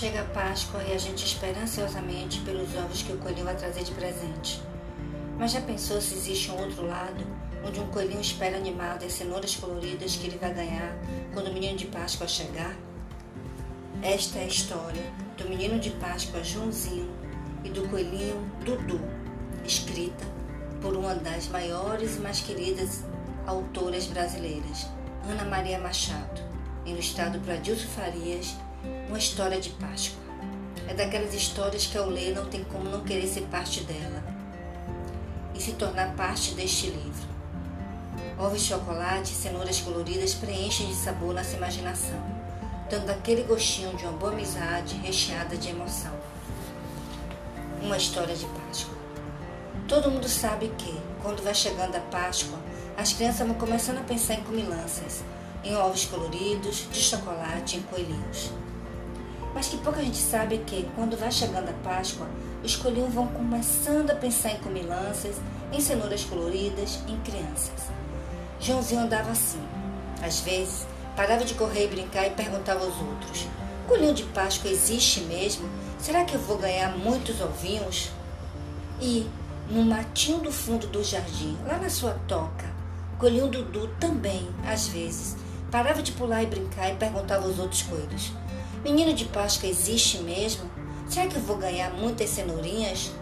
Chega a Páscoa e a gente espera ansiosamente pelos ovos que o coelhinho vai trazer de presente. Mas já pensou se existe um outro lado, onde um coelhinho espera animado as cenouras coloridas que ele vai ganhar quando o menino de Páscoa chegar? Esta é a história do menino de Páscoa Joãozinho e do coelhinho Dudu, escrita por uma das maiores e mais queridas autoras brasileiras, Ana Maria Machado, ilustrado por Adilson Farias, uma história de Páscoa. É daquelas histórias que ao ler não tem como não querer ser parte dela e se tornar parte deste livro. Ovos de chocolate e cenouras coloridas preenchem de sabor nossa imaginação, dando aquele gostinho de uma boa amizade recheada de emoção. Uma história de Páscoa. Todo mundo sabe que, quando vai chegando a Páscoa, as crianças vão começando a pensar em comilanças, em ovos coloridos, de chocolate, em coelhinhos. Mas que pouca gente sabe que, quando vai chegando a Páscoa, os coelhinhos vão começando a pensar em comilanças, em cenouras coloridas, em crianças. Joãozinho andava assim. Às vezes, parava de correr e brincar e perguntava aos outros: Coelhinho de Páscoa existe mesmo? Será que eu vou ganhar muitos ovinhos? E, no matinho do fundo do jardim, lá na sua toca, Coelhinho Dudu também, às vezes, parava de pular e brincar e perguntava aos outros coelhos: Menino de Páscoa existe mesmo? Será que eu vou ganhar muitas cenourinhas?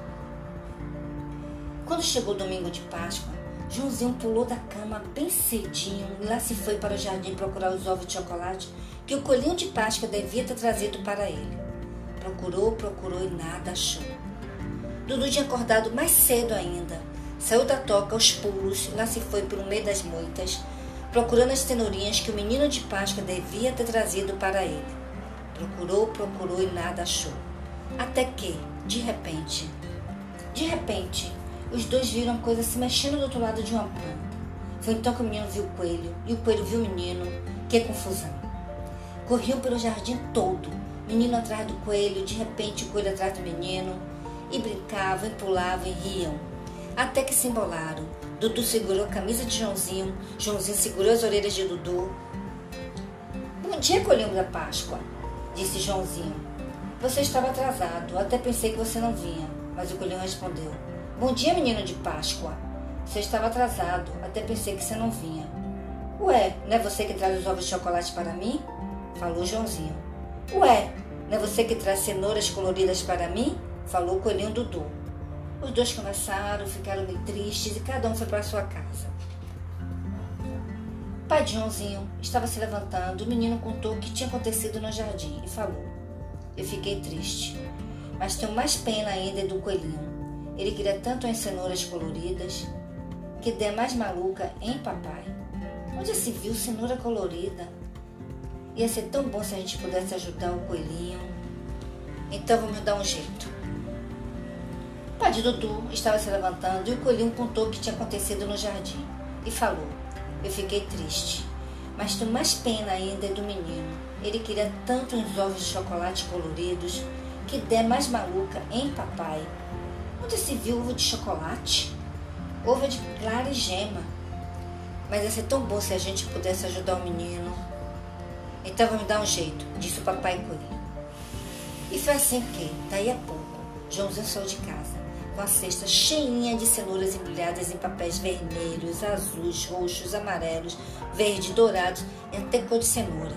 Quando chegou o domingo de Páscoa, Joãozinho pulou da cama bem cedinho e lá se foi para o jardim procurar os ovos de chocolate que o coelhinho de Páscoa devia ter trazido para ele. Procurou, procurou e nada achou. Dudu tinha acordado mais cedo ainda. Saiu da toca aos pulos e lá se foi pelo meio das moitas, procurando as cenourinhas que o menino de Páscoa devia ter trazido para ele. Procurou, procurou e nada achou. Até que, de repente, de repente, os dois viram a coisa se mexendo do outro lado de uma planta. Foi então que o menino viu o coelho e o coelho viu o menino. Que confusão! Corriam pelo jardim todo, menino atrás do coelho, de repente o coelho atrás do menino, e brincavam, e pulavam e riam. Até que se embolaram. Dudu segurou a camisa de Joãozinho, Joãozinho segurou as orelhas de Dudu. Bom dia, coelhinho da Páscoa, disse Joãozinho. Você estava atrasado, até pensei que você não vinha, mas o coelhinho respondeu. Bom dia, menino de Páscoa. Você estava atrasado, até pensei que você não vinha. Ué, não é você que traz os ovos de chocolate para mim? Falou Joãozinho. Ué, não é você que traz cenouras coloridas para mim? Falou o coelhinho Dudu. Os dois conversaram, ficaram meio tristes e cada um foi para sua casa. Pai de Joãozinho estava se levantando. O menino contou o que tinha acontecido no jardim e falou: Eu fiquei triste, mas tenho mais pena ainda do coelhinho. Ele queria tanto as cenouras coloridas que der mais maluca, hein, papai? Onde se viu cenoura colorida? Ia ser tão bom se a gente pudesse ajudar o coelhinho. Então vamos dar um jeito. De Dudu estava se levantando e o coelhinho contou o que tinha acontecido no jardim e falou: Eu fiquei triste, mas tenho mais pena ainda do menino. Ele queria tanto uns ovos de chocolate coloridos que der mais maluca, hein, papai? Onde se viu ovo de chocolate? Ovo de clara e gema. Mas ia ser tão bom se a gente pudesse ajudar o menino. Então vamos dar um jeito, disse o papai coelho. E foi assim que, daí a pouco, Joãozinho saiu de casa, com a cesta cheinha de cenouras embrulhadas em papéis vermelhos, azuis, roxos, amarelos, verdes, dourados e até cor de cenoura.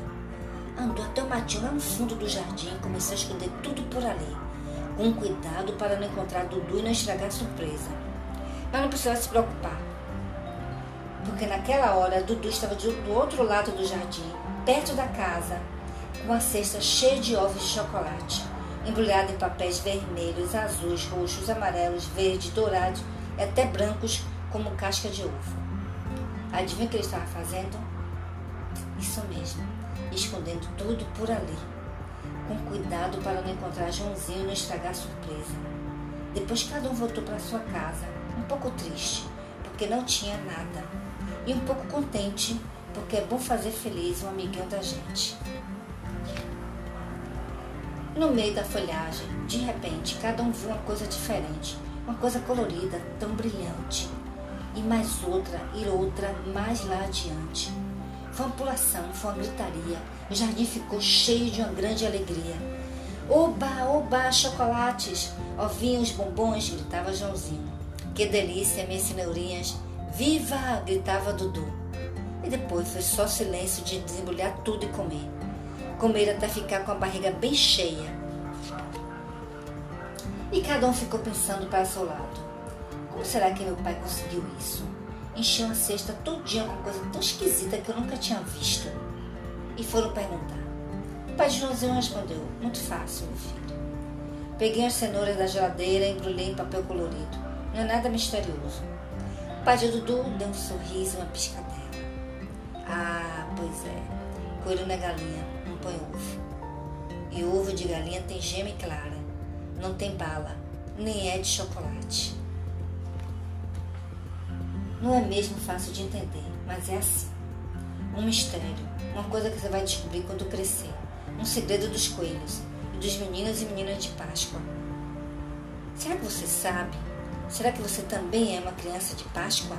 Andou até o matinho lá no fundo do jardim e começou a esconder tudo por ali com cuidado para não encontrar Dudu e não estragar a surpresa. Mas não precisava se preocupar, porque naquela hora Dudu estava do outro lado do jardim, perto da casa, com a cesta cheia de ovos de chocolate, embrulhada em papéis vermelhos, azuis, roxos, amarelos, verdes, dourados e até brancos como casca de ovo. Adivinha o que ele estava fazendo? Isso mesmo, escondendo tudo por ali com cuidado para não encontrar Joãozinho e não estragar a surpresa. Depois cada um voltou para sua casa, um pouco triste, porque não tinha nada, e um pouco contente, porque é bom fazer feliz um amiguinho da gente. No meio da folhagem, de repente, cada um viu uma coisa diferente, uma coisa colorida, tão brilhante. E mais outra, e outra, mais lá adiante. Foi uma pulação, foi uma gritaria. O jardim ficou cheio de uma grande alegria. Oba, oba, chocolates! Ovinhos, bombons, gritava Joãozinho. Que delícia, minhas senhorinhas! Viva! gritava Dudu. E depois foi só silêncio de desembrulhar tudo e comer. Comer até ficar com a barriga bem cheia. E cada um ficou pensando para seu lado. Como será que meu pai conseguiu isso? Encheu uma cesta todinha com coisa tão esquisita que eu nunca tinha visto. E foram perguntar. O pai Joãozinho respondeu, muito fácil, meu filho. Peguei as cenouras da geladeira e embrulhei em papel colorido. Não é nada misterioso. O pai de Dudu deu um sorriso e uma piscadela. Ah, pois é. Coelho é galinha, põe ovo. E ovo de galinha tem gema clara. Não tem bala, nem é de chocolate. Não é mesmo fácil de entender, mas é assim. Um mistério, uma coisa que você vai descobrir quando crescer. Um segredo dos coelhos e dos meninos e meninas de Páscoa. Será que você sabe? Será que você também é uma criança de Páscoa?